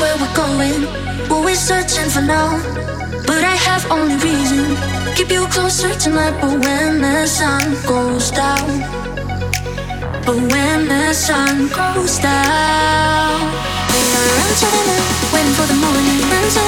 where we're going, what we're searching for now. But I have only reason. Keep you closer tonight, but when the sun goes down. But when the sun goes down, we are running to the night, waiting for the morning,